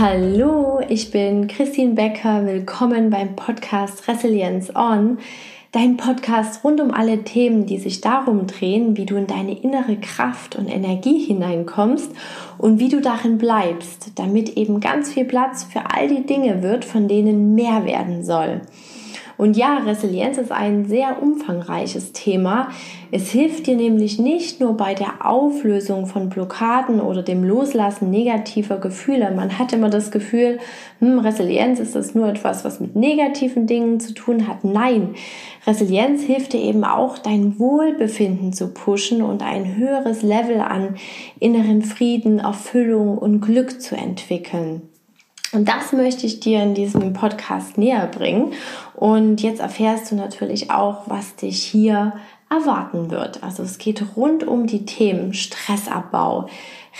Hallo, ich bin Christine Becker. Willkommen beim Podcast Resilience On. Dein Podcast rund um alle Themen, die sich darum drehen, wie du in deine innere Kraft und Energie hineinkommst und wie du darin bleibst, damit eben ganz viel Platz für all die Dinge wird, von denen mehr werden soll. Und ja, Resilienz ist ein sehr umfangreiches Thema. Es hilft dir nämlich nicht nur bei der Auflösung von Blockaden oder dem Loslassen negativer Gefühle. Man hat immer das Gefühl, hm, Resilienz ist das nur etwas, was mit negativen Dingen zu tun hat. Nein, Resilienz hilft dir eben auch, dein Wohlbefinden zu pushen und ein höheres Level an inneren Frieden, Erfüllung und Glück zu entwickeln. Und das möchte ich dir in diesem Podcast näher bringen. Und jetzt erfährst du natürlich auch, was dich hier erwarten wird. Also es geht rund um die Themen Stressabbau,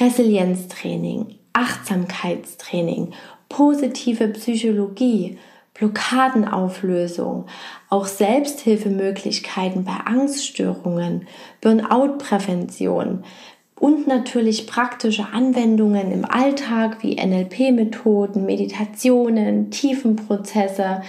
Resilienztraining, Achtsamkeitstraining, positive Psychologie, Blockadenauflösung, auch Selbsthilfemöglichkeiten bei Angststörungen, Burnout-Prävention, und natürlich praktische Anwendungen im Alltag wie NLP-Methoden, Meditationen, Tiefenprozesse.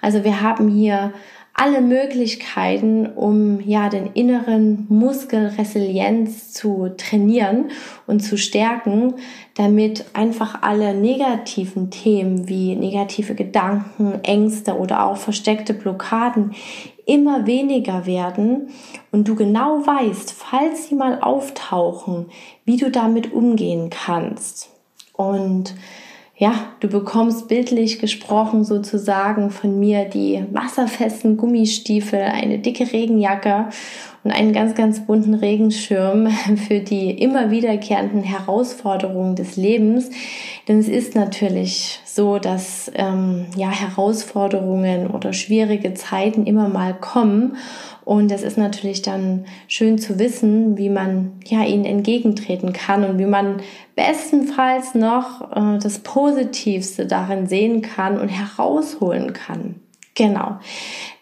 Also wir haben hier alle Möglichkeiten, um ja den inneren Muskelresilienz zu trainieren und zu stärken, damit einfach alle negativen Themen wie negative Gedanken, Ängste oder auch versteckte Blockaden immer weniger werden und du genau weißt, falls sie mal auftauchen, wie du damit umgehen kannst. Und ja, du bekommst bildlich gesprochen sozusagen von mir die wasserfesten Gummistiefel, eine dicke Regenjacke und einen ganz, ganz bunten Regenschirm für die immer wiederkehrenden Herausforderungen des Lebens. Denn es ist natürlich so, dass ähm, ja Herausforderungen oder schwierige Zeiten immer mal kommen und es ist natürlich dann schön zu wissen, wie man ja ihnen entgegentreten kann und wie man bestenfalls noch äh, das Positivste darin sehen kann und herausholen kann. Genau.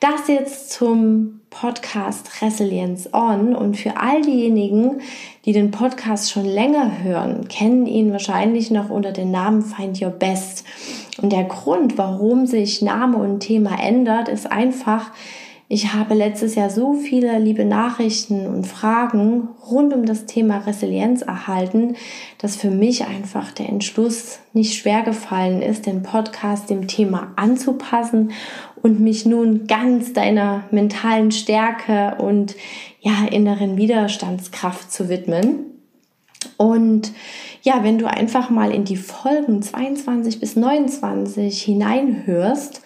Das jetzt zum Podcast Resilience On und für all diejenigen, die den Podcast schon länger hören, kennen ihn wahrscheinlich noch unter dem Namen Find Your Best. Und der Grund, warum sich Name und Thema ändert, ist einfach, ich habe letztes Jahr so viele liebe Nachrichten und Fragen rund um das Thema Resilienz erhalten, dass für mich einfach der Entschluss nicht schwer gefallen ist, den Podcast dem Thema anzupassen und mich nun ganz deiner mentalen Stärke und ja, inneren Widerstandskraft zu widmen. Und ja, wenn du einfach mal in die Folgen 22 bis 29 hineinhörst,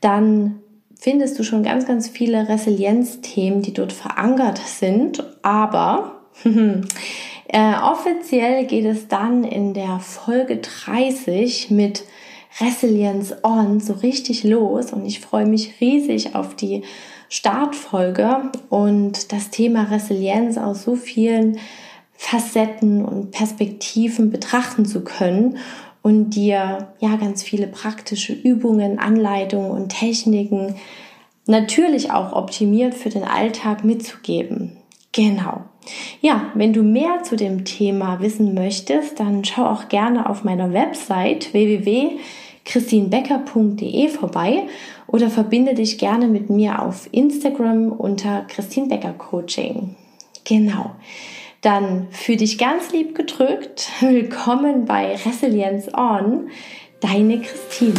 dann findest du schon ganz, ganz viele Resilienzthemen, die dort verankert sind. Aber äh, offiziell geht es dann in der Folge 30 mit Resilience On so richtig los und ich freue mich riesig auf die Startfolge und das Thema Resilienz aus so vielen Facetten und Perspektiven betrachten zu können und dir ja ganz viele praktische Übungen, Anleitungen und Techniken natürlich auch optimiert für den Alltag mitzugeben. Genau. Ja, wenn du mehr zu dem Thema wissen möchtest, dann schau auch gerne auf meiner Website www.christinbecker.de vorbei oder verbinde dich gerne mit mir auf Instagram unter Christine Becker Coaching. Genau. Dann für dich ganz lieb gedrückt. Willkommen bei Resilience On. Deine Christine.